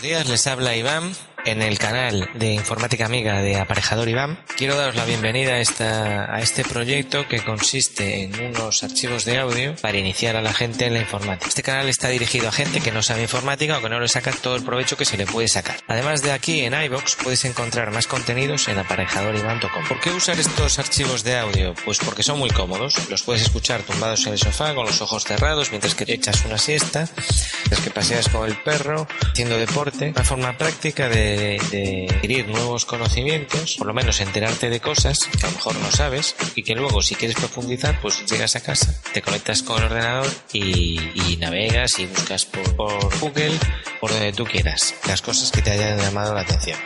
buenos días, les habla Iván en el canal de Informática Amiga de Aparejador Iván. Quiero daros la bienvenida a, esta, a este proyecto que consiste en unos archivos de audio para iniciar a la gente en la informática. Este canal está dirigido a gente que no sabe informática o que no le saca todo el provecho que se le puede sacar. Además de aquí en iBox puedes encontrar más contenidos en aparejadoriván.com. ¿Por qué usar estos archivos de audio? Pues porque son muy cómodos. Los puedes escuchar tumbados en el sofá con los ojos cerrados mientras que echas una siesta, mientras que paseas con el perro, haciendo deporte. Una forma práctica de de, adquirir nuevos conocimientos, por lo menos enterarte de cosas que a lo mejor no sabes y que luego si quieres profundizar, pues llegas a casa, te conectas con el ordenador y, navegas y buscas por, por Google, por donde tú quieras, las cosas que te hayan llamado la atención.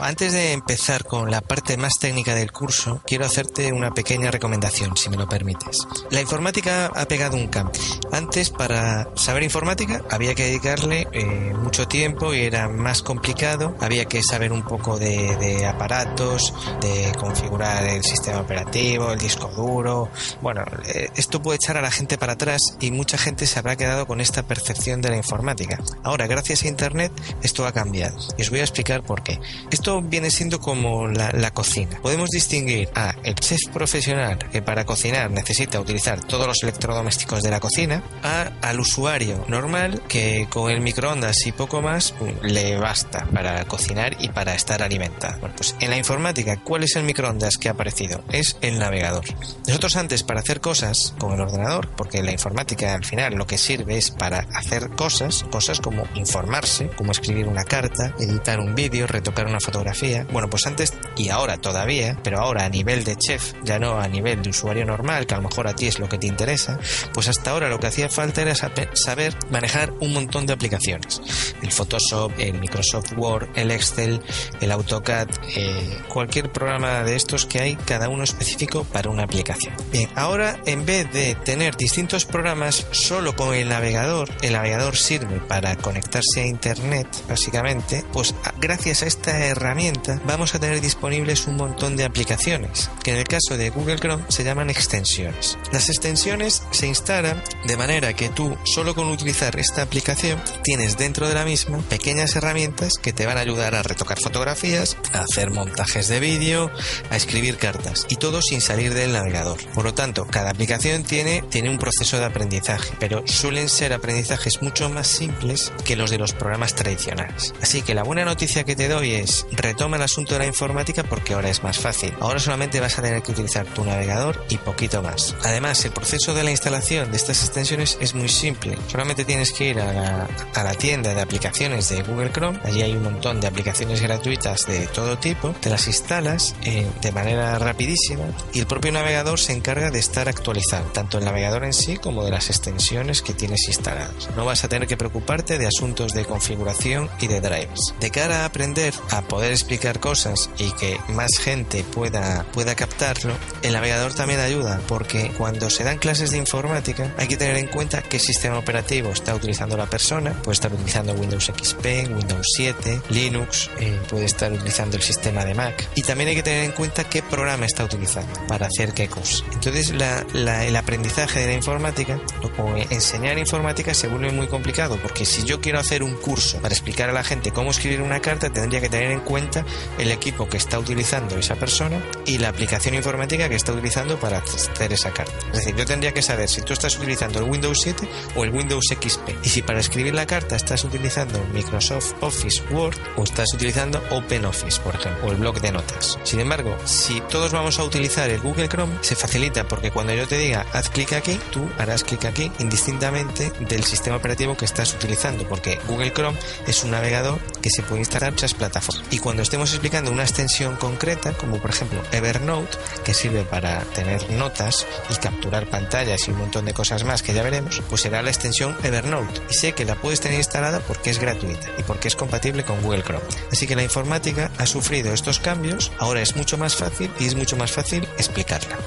Antes de empezar con la parte más técnica del curso, quiero hacerte una pequeña recomendación, si me lo permites. La informática ha pegado un cambio. Antes, para saber informática, había que dedicarle eh, mucho tiempo y era más complicado. Había que saber un poco de, aparatos, de configurar el sistema operativo, el disco duro. Bueno, eh, esto puede echar a la gente para atrás y mucha gente se habrá quedado con esta percepción de la informática. Ahora, gracias a Internet, esto ha cambiado. Y os voy a explicar por qué. Esto viene siendo como la, cocina. Podemos distinguir a el chef profesional que para cocinar necesita utilizar todos los electrodomésticos de la cocina, a al usuario normal que con el microondas y poco más le basta para cocinar y para estar alimentado. Bueno, pues en la informática, ¿cuál es el microondas que ha aparecido? Es el navegador. Nosotros antes para hacer cosas con el ordenador, porque la informática al final lo que sirve es para hacer cosas, cosas como informarse, como escribir una carta, editar un vídeo, retocar una fotografía, fotografía. Bueno, pues antes y ahora todavía, pero ahora a nivel de chef, ya no a nivel de usuario normal, que a lo mejor a ti es lo que te interesa, pues hasta ahora lo que hacía falta era saber manejar un montón de aplicaciones. El Photoshop, el Microsoft Word, el Excel, el AutoCAD, eh, cualquier programa de estos que hay, cada uno específico para una aplicación. Bien, ahora en vez de tener distintos programas solo con el navegador, el navegador sirve para conectarse a Internet, básicamente, pues gracias a esta herramienta herramienta vamos a tener disponibles un montón de aplicaciones, que en el caso de Google Chrome se llaman extensiones. Las extensiones se instalan de manera que tú, solo con utilizar esta aplicación, tienes dentro de la misma pequeñas herramientas que te van a ayudar a retocar fotografías, a hacer montajes de vídeo, a escribir cartas, y todo sin salir del navegador. Por lo tanto, cada aplicación tiene, tiene un proceso de aprendizaje, pero suelen ser aprendizajes mucho más simples que los de los programas tradicionales. Así que la buena noticia que te doy es retoma el asunto de la informática porque ahora es más fácil. Ahora solamente vas a tener que utilizar tu navegador y poquito más. Además, el proceso de la instalación de estas extensiones es muy simple. Solamente tienes que ir a la, tienda de aplicaciones de Google Chrome. Allí hay un montón de aplicaciones gratuitas de todo tipo. Te las instalas eh, de manera rapidísima y el propio navegador se encarga de estar actualizado, tanto el navegador en sí como de las extensiones que tienes instaladas. No vas a tener que preocuparte de asuntos de configuración y de drivers. De cara a aprender a poder explicar cosas y que más gente pueda, pueda captarlo, el navegador también ayuda porque cuando se dan clases de informática hay que tener en cuenta qué sistema operativo está utilizando la persona, puede estar utilizando Windows XP, Windows 7, Linux, eh, puede estar utilizando el sistema de Mac y también hay que tener en cuenta qué programa está utilizando para hacer qué cosa. Entonces el aprendizaje de la informática o enseñar informática se vuelve muy complicado porque si yo quiero hacer un curso para explicar a la gente cómo escribir una carta tendría que tener en cuenta el equipo que está utilizando esa persona y la aplicación informática que está utilizando para hacer esa carta. Es decir, yo tendría que saber si tú estás utilizando el Windows 7 o el Windows XP. Y si para escribir la carta estás utilizando Microsoft Office Word o estás utilizando OpenOffice, por ejemplo, o el blog de notas. Sin embargo, si todos vamos a utilizar el Google Chrome, se facilita porque cuando yo te diga haz clic aquí, tú harás clic aquí indistintamente del sistema operativo que estás utilizando, porque Google Chrome es un navegador que se puede instalar en muchas plataformas y cuando estemos explicando una extensión concreta, como por ejemplo Evernote, que sirve para tener notas y capturar pantallas y un montón de cosas más que ya veremos, pues será la extensión Evernote. Y sé que la puedes tener instalada porque es gratuita y porque es compatible con Google Chrome. Así que la informática ha sufrido estos cambios, ahora es mucho más fácil y es mucho más fácil explicarla.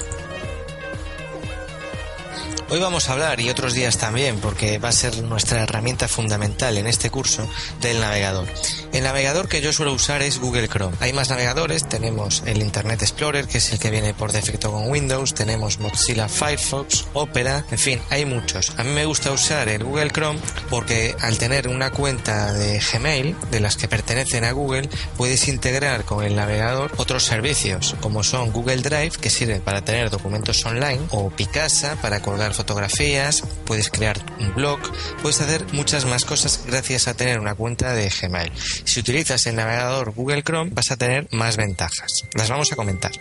Hoy vamos a hablar, y otros días también, porque va a ser nuestra herramienta fundamental en este curso, del navegador. El navegador que yo suelo usar es Google Chrome. Hay más navegadores, tenemos el Internet Explorer, que es el que viene por defecto con Windows, tenemos Mozilla Firefox, Opera, en fin, hay muchos. A mí me gusta usar el Google Chrome porque al tener una cuenta de Gmail, de las que pertenecen a Google, puedes integrar con el navegador otros servicios, como son Google Drive, que sirve para tener documentos online, o Picasa para colgar fotografías, puedes crear un blog, puedes hacer muchas más cosas gracias a tener una cuenta de Gmail. Si utilizas el navegador Google Chrome vas a tener más ventajas. Las vamos a comentar.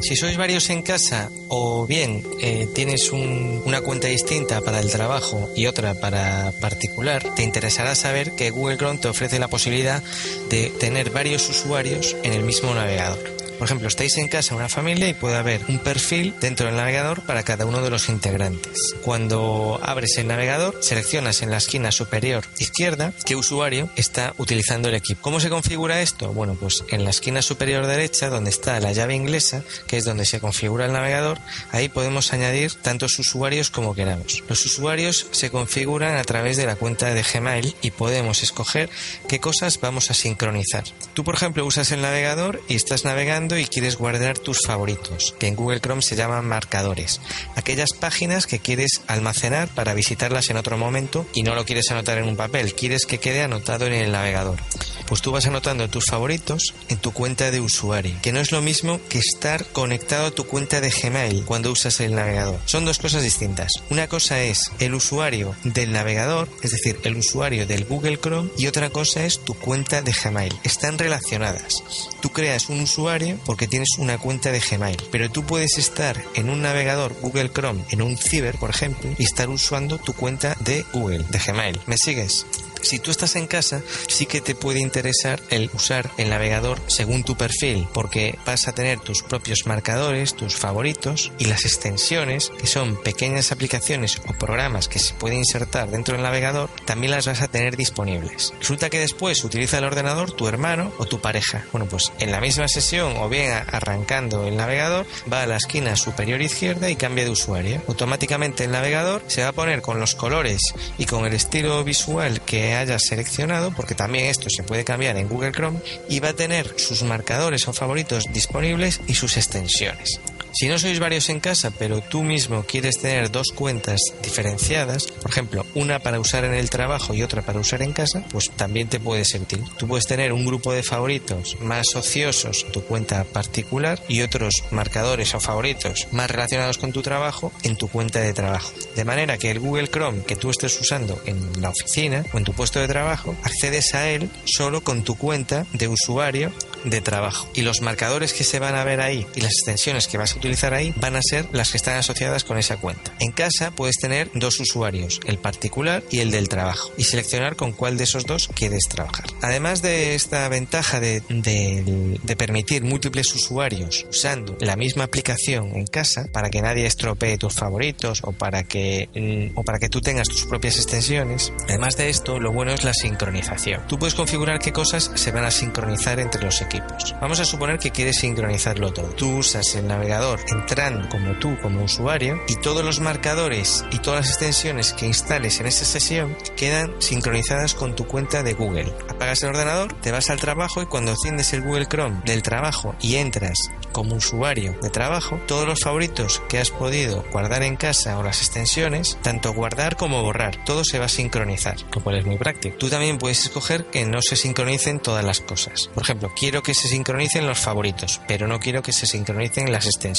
Si sois varios en casa o bien eh, tienes una cuenta distinta para el trabajo y otra para particular, te interesará saber que Google Chrome te ofrece la posibilidad de tener varios usuarios en el mismo navegador. Por ejemplo, estáis en casa una familia y puede haber un perfil dentro del navegador para cada uno de los integrantes. Cuando abres el navegador, seleccionas en la esquina superior izquierda qué usuario está utilizando el equipo. ¿Cómo se configura esto? Bueno, pues en la esquina superior derecha, donde está la llave inglesa, que es donde se configura el navegador, ahí podemos añadir tantos usuarios como queramos. Los usuarios se configuran a través de la cuenta de Gmail y podemos escoger qué cosas vamos a sincronizar. Tú, por ejemplo, usas el navegador y estás navegando y quieres guardar tus favoritos, que en Google Chrome se llaman marcadores. Aquellas páginas que quieres almacenar para visitarlas en otro momento y no lo quieres anotar en un papel, quieres que quede anotado en el navegador. Pues tú vas anotando tus favoritos en tu cuenta de usuario, que no es lo mismo que estar conectado a tu cuenta de Gmail cuando usas el navegador. Son dos cosas distintas. Una cosa es el usuario del navegador, es decir, el usuario del Google Chrome, y otra cosa es tu cuenta de Gmail. Están relacionadas. Tú creas un usuario porque tienes una cuenta de Gmail. Pero tú puedes estar en un navegador Google Chrome, en un ciber, por ejemplo, y estar usando tu cuenta de Google, de Gmail. ¿Me sigues? Si tú estás en casa, sí que te puede interesar el usar el navegador según tu perfil, porque vas a tener tus propios marcadores, tus favoritos y las extensiones, que son pequeñas aplicaciones o programas que se pueden insertar dentro del navegador, también las vas a tener disponibles. Resulta que después utiliza el ordenador tu hermano o tu pareja. Bueno, pues en la misma sesión o bien arrancando el navegador, va a la esquina superior izquierda y cambia de usuario. Automáticamente el navegador se va a poner con los colores y con el estilo visual que hayas seleccionado, porque también esto se puede cambiar en Google Chrome, y va a tener sus marcadores o favoritos disponibles y sus extensiones. Si no sois varios en casa, pero tú mismo quieres tener dos cuentas diferenciadas, por ejemplo, una para usar en el trabajo y otra para usar en casa, pues también te puede ser útil. Tú puedes tener un grupo de favoritos más ociosos en tu cuenta particular y otros marcadores o favoritos más relacionados con tu trabajo en tu cuenta de trabajo. De manera que el Google Chrome que tú estés usando en la oficina o en tu puesto de trabajo, accedes a él solo con tu cuenta de usuario de trabajo. Y los marcadores que se van a ver ahí y las extensiones que vas a utilizar ahí van a ser las que están asociadas con esa cuenta. En casa puedes tener dos usuarios, el particular y el del trabajo, y seleccionar con cuál de esos dos quieres trabajar. Además de esta ventaja de, de, permitir múltiples usuarios usando la misma aplicación en casa para que nadie estropee tus favoritos o para que, mm, o para que tú tengas tus propias extensiones, además de esto, lo bueno es la sincronización. Tú puedes configurar qué cosas se van a sincronizar entre los equipos. Vamos a suponer que quieres sincronizarlo todo. Tú usas el navegador entrando como tú, como usuario, y todos los marcadores y todas las extensiones que instales en esa sesión quedan sincronizadas con tu cuenta de Google. Apagas el ordenador, te vas al trabajo y cuando enciendes el Google Chrome del trabajo y entras como usuario de trabajo, todos los favoritos que has podido guardar en casa o las extensiones, tanto guardar como borrar, todo se va a sincronizar, lo cual es muy práctico. Tú también puedes escoger que no se sincronicen todas las cosas. Por ejemplo, quiero que se sincronicen los favoritos, pero no quiero que se sincronicen las extensiones.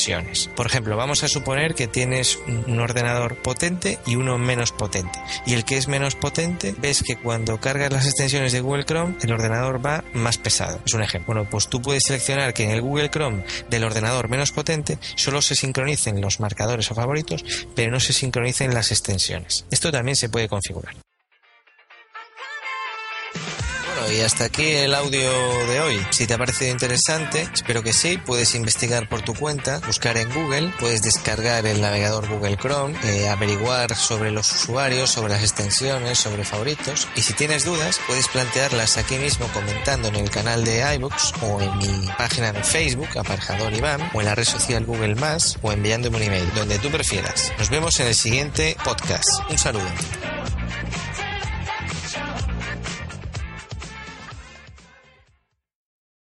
Por ejemplo, vamos a suponer que tienes un ordenador potente y uno menos potente. Y el que es menos potente, ves que cuando cargas las extensiones de Google Chrome, el ordenador va más pesado. Es un ejemplo. Bueno, pues tú puedes seleccionar que en el Google Chrome del ordenador menos potente solo se sincronicen los marcadores o favoritos, pero no se sincronicen las extensiones. Esto también se puede configurar Bueno, y hasta aquí el audio de hoy. Si te ha parecido interesante, espero que sí, puedes investigar por tu cuenta, buscar en Google, puedes descargar el navegador Google Chrome, eh, averiguar sobre los usuarios, sobre las extensiones, sobre favoritos. Y si tienes dudas, puedes plantearlas aquí mismo comentando en el canal de iBooks o en mi página de Facebook, Aparjador Iván, o en la red social Google Más, o enviándome un email, donde tú prefieras. Nos vemos en el siguiente podcast. Un saludo.